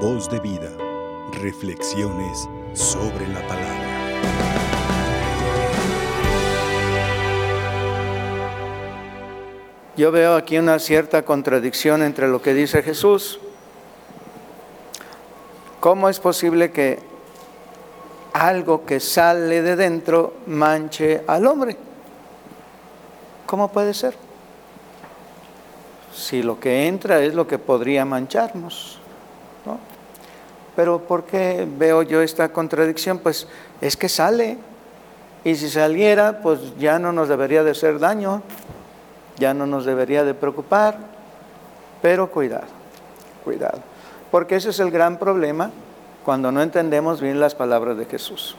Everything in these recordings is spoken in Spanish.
Voz de vida. Reflexiones sobre la palabra. Yo veo aquí una cierta contradicción entre lo que dice Jesús. ¿Cómo es posible que algo que sale de dentro manche al hombre? ¿Cómo puede ser? Si lo que entra es lo que podría mancharnos. Pero ¿por qué veo yo esta contradicción? Pues es que sale. Y si saliera, pues ya no nos debería de hacer daño, ya no nos debería de preocupar. Pero cuidado, cuidado. Porque ese es el gran problema cuando no entendemos bien las palabras de Jesús.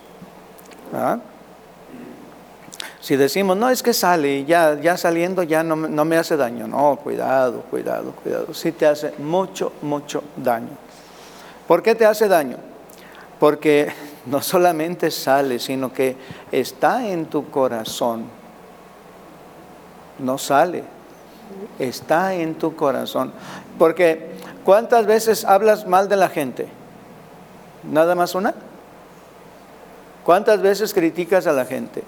¿Ah? Si decimos, no, es que sale, ya, ya saliendo ya no, no me hace daño. No, cuidado, cuidado, cuidado. Sí te hace mucho, mucho daño. ¿Por qué te hace daño? Porque no solamente sale, sino que está en tu corazón. No sale, está en tu corazón. Porque ¿cuántas veces hablas mal de la gente? ¿Nada más una? ¿Cuántas veces criticas a la gente?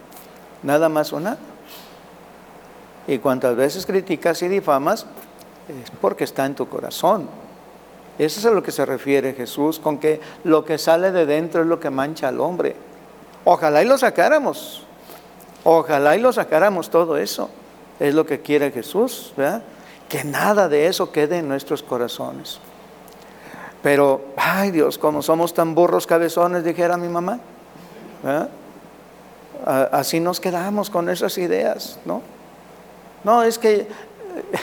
Nada más una. Y cuántas veces criticas y difamas es porque está en tu corazón. Eso es a lo que se refiere Jesús, con que lo que sale de dentro es lo que mancha al hombre. Ojalá y lo sacáramos. Ojalá y lo sacáramos todo eso. Es lo que quiere Jesús, ¿verdad? Que nada de eso quede en nuestros corazones. Pero, ay Dios, como somos tan burros cabezones, dijera mi mamá. Así nos quedamos con esas ideas, ¿no? No, es que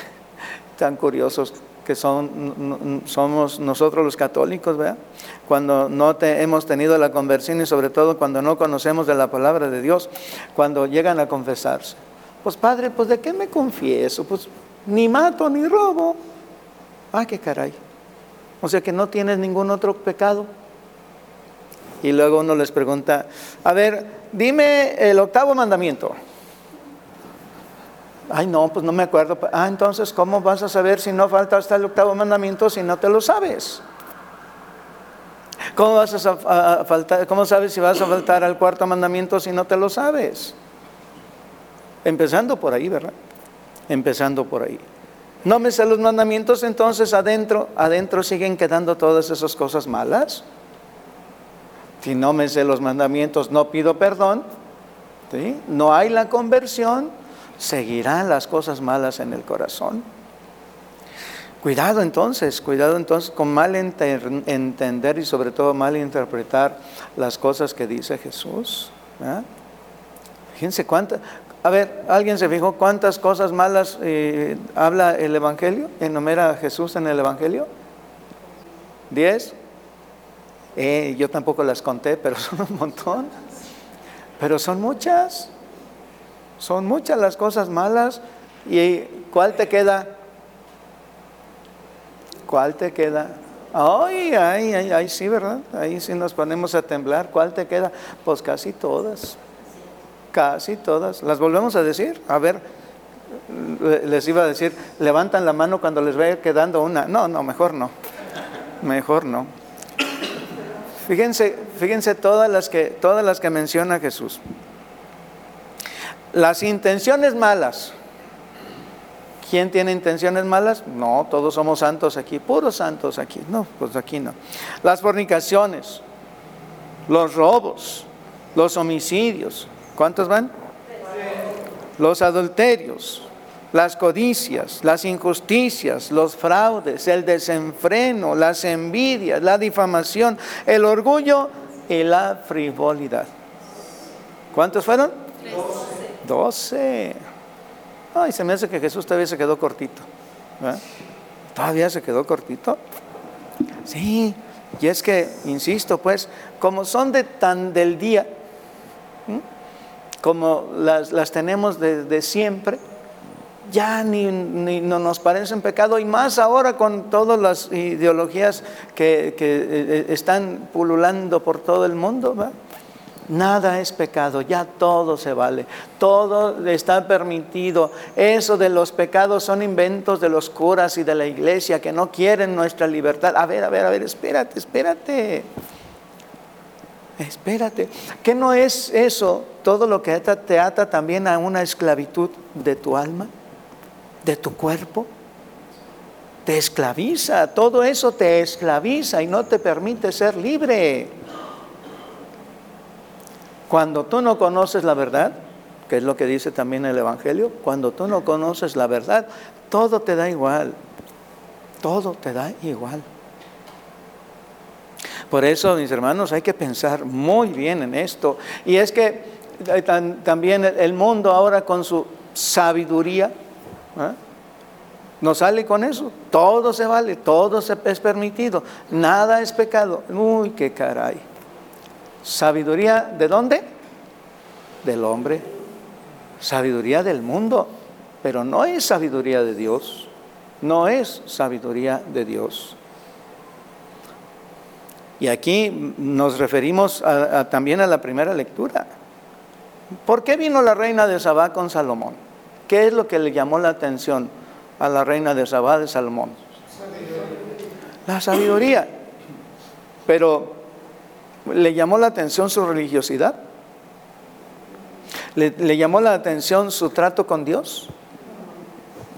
tan curiosos que son, somos nosotros los católicos, ¿verdad? Cuando no te, hemos tenido la conversión y sobre todo cuando no conocemos de la palabra de Dios, cuando llegan a confesarse. Pues padre, pues de qué me confieso? Pues ni mato ni robo. Ah, qué caray. O sea que no tienes ningún otro pecado. Y luego uno les pregunta, a ver, dime el octavo mandamiento. Ay, no, pues no me acuerdo. Ah, entonces, ¿cómo vas a saber si no falta hasta el octavo mandamiento si no te lo sabes? ¿Cómo, vas a, faltar, ¿Cómo sabes si vas a faltar al cuarto mandamiento si no te lo sabes? Empezando por ahí, ¿verdad? Empezando por ahí. No me sé los mandamientos, entonces adentro, adentro siguen quedando todas esas cosas malas si no me sé los mandamientos, no pido perdón, no hay la conversión, seguirán las cosas malas en el corazón. Cuidado entonces, cuidado entonces con mal entender y sobre todo mal interpretar las cosas que dice Jesús. Fíjense cuántas, a ver, ¿alguien se fijó cuántas cosas malas eh, habla el Evangelio? ¿Enumera Jesús en el Evangelio? ¿Diez? Eh, yo tampoco las conté, pero son un montón. Pero son muchas. Son muchas las cosas malas. ¿Y cuál te queda? ¿Cuál te queda? Ay, ay, ay, ay, sí, ¿verdad? Ahí sí nos ponemos a temblar. ¿Cuál te queda? Pues casi todas. Casi todas. ¿Las volvemos a decir? A ver, les iba a decir, levantan la mano cuando les vaya quedando una. No, no, mejor no. Mejor no. Fíjense, fíjense todas las que, todas las que menciona Jesús. Las intenciones malas. ¿Quién tiene intenciones malas? No, todos somos santos aquí, puros santos aquí. No, pues aquí no. Las fornicaciones, los robos, los homicidios. ¿Cuántos van? Los adulterios, las codicias, las injusticias, los fraudes, el desenfreno, las envidias, la difamación, el orgullo y la frivolidad. ¿Cuántos fueron? Doce. Ay, se me hace que Jesús todavía se quedó cortito. ¿Todavía se quedó cortito? Sí, y es que, insisto, pues, como son de tan del día, como las, las tenemos desde siempre, ya ni, no nos parecen pecado y más ahora con todas las ideologías que, eh, están pululando por todo el mundo. Nada es pecado, ya todo se vale, todo está permitido. Eso de los pecados son inventos de los curas y de la iglesia que no quieren nuestra libertad. A ver, a ver, a ver, espérate, espérate. Espérate, ¿qué no es eso todo lo que te ata también a una esclavitud de tu alma, de tu cuerpo? Te esclaviza, todo eso te esclaviza y no te permite ser libre. Cuando tú no conoces la verdad, que es lo que dice también el Evangelio, cuando tú no conoces la verdad, todo te da igual, todo te da igual. Por eso, mis hermanos, hay que pensar muy bien en esto. Y es que eh, también el mundo ahora con su sabiduría, ¿eh? no sale con eso. Todo se vale, todo es permitido, nada es pecado. Uy, qué caray. ¿Sabiduría de dónde? Del hombre. Sabiduría del mundo. Pero no es sabiduría de Dios. No es sabiduría de Dios. Y aquí nos referimos también a la primera lectura. ¿Por qué vino la reina de Sabá con Salomón? ¿Qué es lo que le llamó la atención a la reina de Sabá de Salomón? La sabiduría. Pero ¿le llamó la atención su religiosidad? ¿Le, ¿Le, llamó la atención su trato con Dios?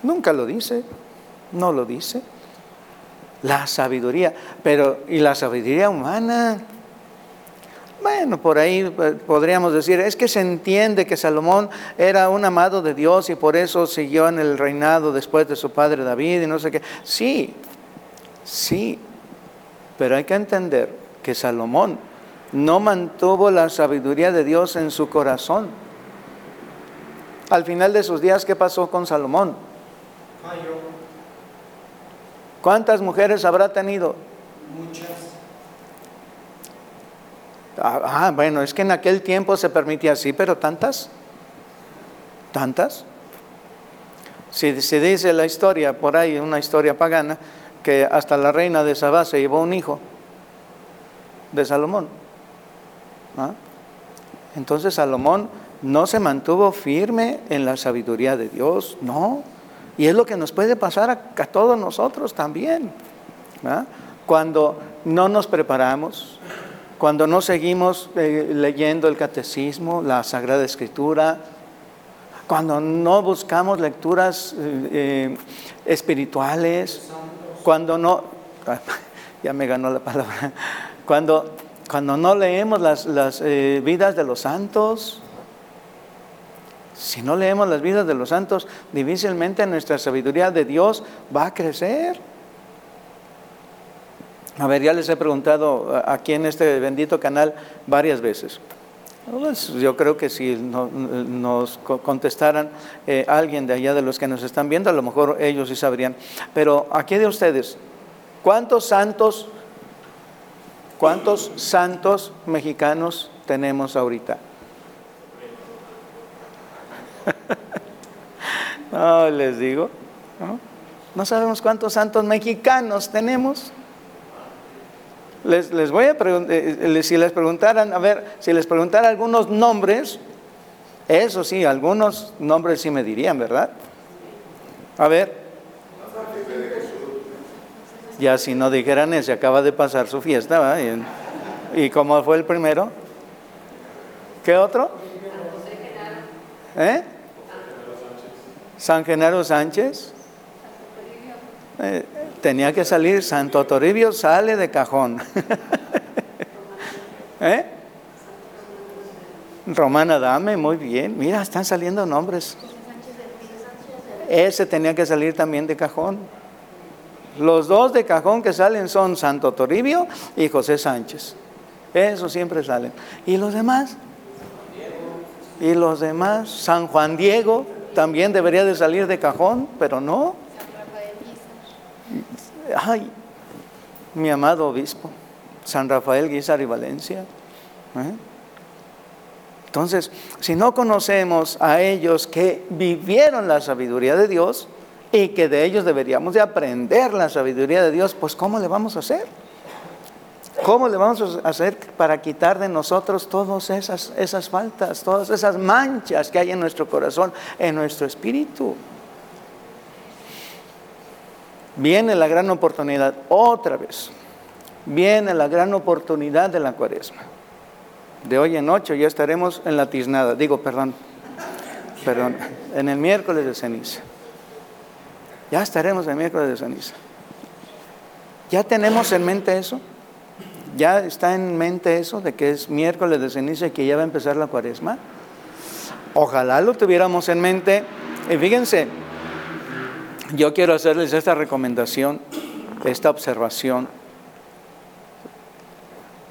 Nunca lo dice, no lo dice. La sabiduría, pero ¿y la sabiduría humana? Bueno, por ahí eh, podríamos decir, es que se entiende que Salomón era un amado de Dios y por eso siguió en el reinado después de su padre David y no sé qué. Sí, sí, pero hay que entender que Salomón no mantuvo la sabiduría de Dios en su corazón. Al final de sus días, ¿qué pasó con Salomón? ¿Cuántas mujeres habrá tenido? Muchas. Ah, ah, bueno, es que en aquel tiempo se permitía así, pero tantas, tantas. Si se dice la historia, por ahí una historia pagana, que hasta la reina de Sabá se llevó un hijo de Salomón. ¿Ah? Entonces Salomón no se mantuvo firme en la sabiduría de Dios, no. Y es lo que nos puede pasar a, todos nosotros también. Cuando no nos preparamos, cuando no seguimos eh, leyendo el catecismo, la Sagrada Escritura, cuando no buscamos lecturas eh, eh, espirituales, cuando no, ya me ganó la palabra, cuando, cuando no leemos las, las vidas de los santos, si no leemos las vidas de los santos, difícilmente nuestra sabiduría de Dios va a crecer. A ver, ya les he preguntado aquí en este bendito canal varias veces. Pues, yo creo que si nos contestaran eh, alguien de allá de los que nos están viendo, a lo mejor ellos sí sabrían. Pero aquí de ustedes, ¿cuántos santos, cuántos santos mexicanos tenemos ahorita? no, les digo, ¿no? sabemos cuántos santos mexicanos tenemos. Les, les voy a eh, eh, si les preguntaran, a ver, si les preguntara algunos nombres, eso sí, algunos nombres sí me dirían, ¿verdad? A ver. Ya si no dijeran ese, acaba de pasar su fiesta, ¿Y, ¿Y cómo fue el primero? ¿Qué otro? ¿Eh? San Genaro Sánchez. Eh, tenía que salir, Santo Toribio sale de cajón. ¿Eh? Romana Dame, muy bien. Mira, están saliendo nombres. Ese tenía que salir también de cajón. Los dos de cajón que salen son Santo Toribio y José Sánchez. Eso siempre salen. ¿Y los demás? Y los demás, San Juan Diego, también debería de salir de cajón, pero no. Ay, mi amado obispo, San Rafael Guizar y Valencia. ¿eh? Entonces, si no conocemos a ellos que vivieron la sabiduría de Dios y que de ellos deberíamos de aprender la sabiduría de Dios, pues ¿cómo le vamos a hacer? ¿Cómo le vamos a hacer para quitar de nosotros todas esas, esas faltas, todas esas manchas que hay en nuestro corazón, en nuestro espíritu? Viene la gran oportunidad, otra vez, viene la gran oportunidad de la cuaresma. De hoy en ocho ya estaremos en la tiznada, digo, perdón, perdón, en el miércoles de ceniza. Ya estaremos en el miércoles de ceniza. ¿Ya tenemos en mente eso? ¿Ya está en mente eso de que es miércoles de ceniza y que ya va a empezar la cuaresma? Ojalá lo tuviéramos en mente. Y fíjense, yo quiero hacerles esta recomendación, esta observación.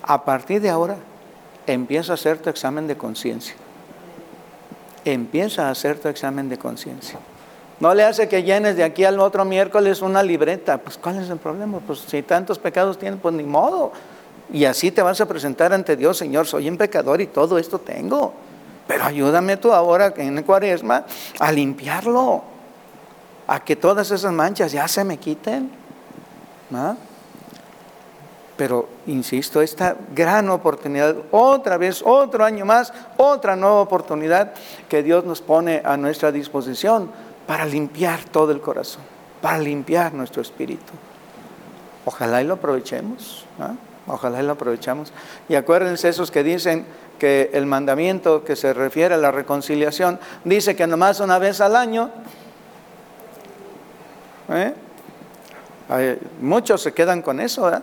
A partir de ahora, empieza a hacer tu examen de conciencia. Empieza a hacer tu examen de conciencia. No le hace que llenes de aquí al otro miércoles una libreta. Pues ¿cuál es el problema? Pues si tantos pecados tienes, pues ni modo. Y así te vas a presentar ante Dios, Señor, soy un pecador y todo esto tengo. Pero ayúdame tú ahora en cuaresma a limpiarlo, a que todas esas manchas ya se me quiten. Pero, insisto, esta gran oportunidad, otra vez, otro año más, otra nueva oportunidad que Dios nos pone a nuestra disposición para limpiar todo el corazón, para limpiar nuestro espíritu. Ojalá y lo aprovechemos, ojalá y lo aprovechamos. Y acuérdense esos que dicen que el mandamiento que se refiere a la reconciliación dice que nomás una vez al año. ¿Eh? muchos se quedan con eso, ¿eh?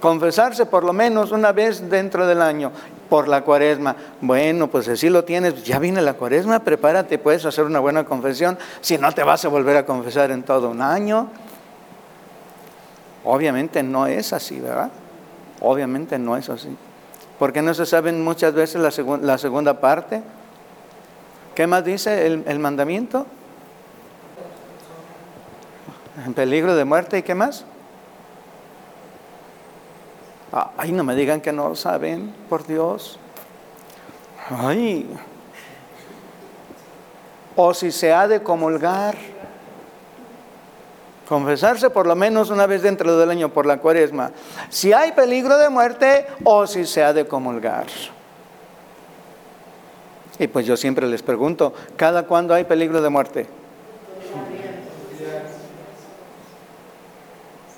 confesarse por lo menos una vez dentro del año por la cuaresma. Bueno, pues así lo tienes, ya viene la cuaresma, prepárate, puedes hacer una buena confesión, si no te vas a volver a confesar en todo un año. Obviamente no es así, ¿verdad? Obviamente no es así. Porque no se saben muchas veces la, la segunda parte. ¿Qué más dice el, el mandamiento? En peligro de muerte y qué más? Ay, no me digan que no lo saben, por Dios. Ay. O si se ha de comulgar, confesarse por lo menos una vez dentro del año por la cuaresma. Si hay peligro de muerte o si se ha de comulgar. Y pues yo siempre les pregunto, ¿cada cuándo hay peligro de muerte?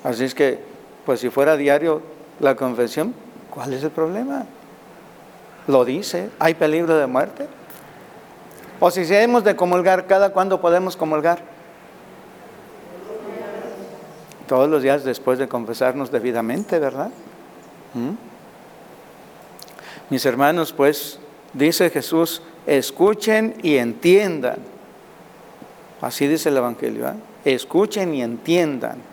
Así es que, pues si fuera diario, la confesión, ¿cuál es el problema? Lo dice, ¿hay peligro de muerte? O si hemos de comulgar, ¿cada cuándo podemos comulgar? Todos los días después de confesarnos debidamente, ¿verdad? ¿Mm? Mis hermanos, pues, dice Jesús, escuchen y entiendan. Así dice el Evangelio, ¿eh? escuchen y entiendan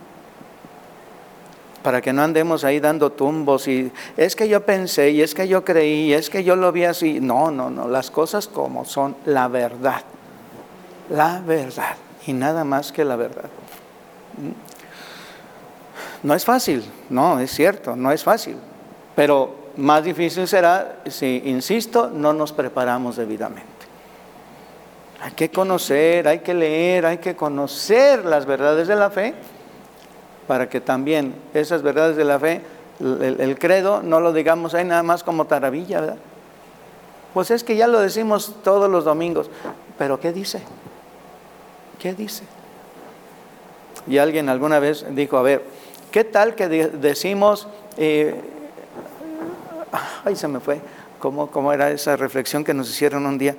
para que no andemos ahí dando tumbos y es que yo pensé y es que yo creí y es que yo lo vi así. No, no, no, las cosas como son, la verdad, la verdad y nada más que la verdad. No es fácil, no, es cierto, no es fácil, pero más difícil será si, insisto, no nos preparamos debidamente. Hay que conocer, hay que leer, hay que conocer las verdades de la fe para que también esas verdades de la fe, el, credo, no lo digamos ahí nada más como taravilla, ¿verdad? Pues es que ya lo decimos todos los domingos, pero ¿qué dice? ¿Qué dice? Y alguien alguna vez dijo, a ver, ¿qué tal que decimos, eh, ay se me fue, ¿Cómo, ¿cómo era esa reflexión que nos hicieron un día?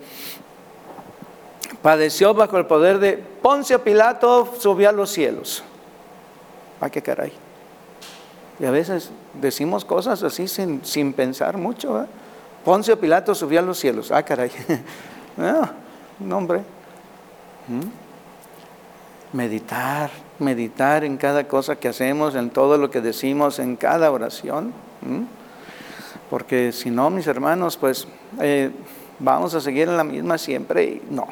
Padeció bajo el poder de Poncio Pilato, subió a los cielos. ¿A qué caray? Y a veces decimos cosas así sin, sin pensar mucho. ¿eh? Poncio Pilato subió a los cielos. Ah, caray. no, no, hombre. ¿Mm? Meditar, meditar en cada cosa que hacemos, en todo lo que decimos, en cada oración. ¿Mm? Porque si no, mis hermanos, pues eh, vamos a seguir en la misma siempre. Y no,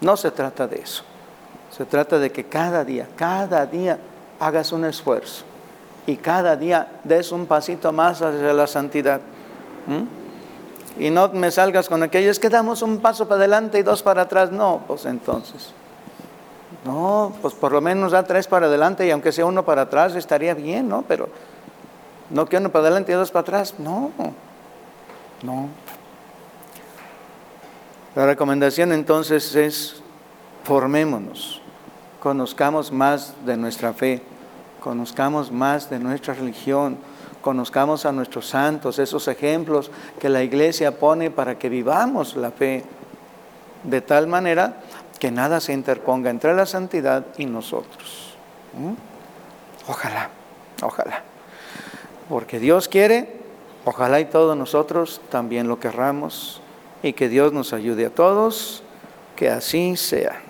no se trata de eso. Se trata de que cada día, cada día hagas un esfuerzo y cada día des un pasito más hacia la santidad. Y no me salgas con aquello, es que damos un paso para adelante y dos para atrás. No, pues entonces. No, pues por lo menos da tres para adelante y aunque sea uno para atrás estaría bien, ¿no? Pero No que uno para adelante y dos para atrás. No, no. La recomendación entonces es formémonos, conozcamos más de nuestra fe, conozcamos más de nuestra religión, conozcamos a nuestros santos, esos ejemplos que la iglesia pone para que vivamos la fe de tal manera que nada se interponga entre la santidad y nosotros. ¿Mm? Ojalá, ojalá. Porque Dios quiere, ojalá y todos nosotros también lo querramos y que Dios nos ayude a todos, que así sea.